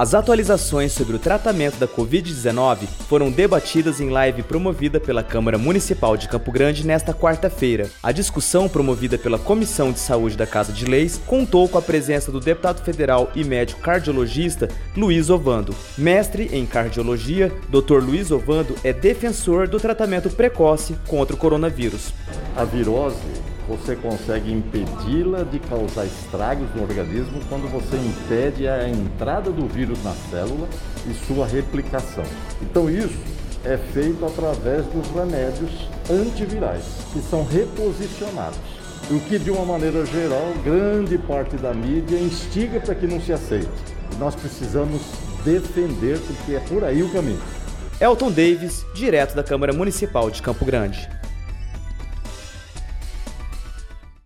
As atualizações sobre o tratamento da Covid-19 foram debatidas em live promovida pela Câmara Municipal de Campo Grande nesta quarta-feira. A discussão, promovida pela Comissão de Saúde da Casa de Leis, contou com a presença do deputado federal e médico cardiologista Luiz Ovando. Mestre em cardiologia, Dr. Luiz Ovando é defensor do tratamento precoce contra o coronavírus. A virose você consegue impedi-la de causar estragos no organismo quando você impede a entrada do vírus na célula e sua replicação. Então isso é feito através dos remédios antivirais, que são reposicionados. O que, de uma maneira geral, grande parte da mídia instiga para que não se aceite. Nós precisamos defender, porque é por aí o caminho. Elton Davis, direto da Câmara Municipal de Campo Grande.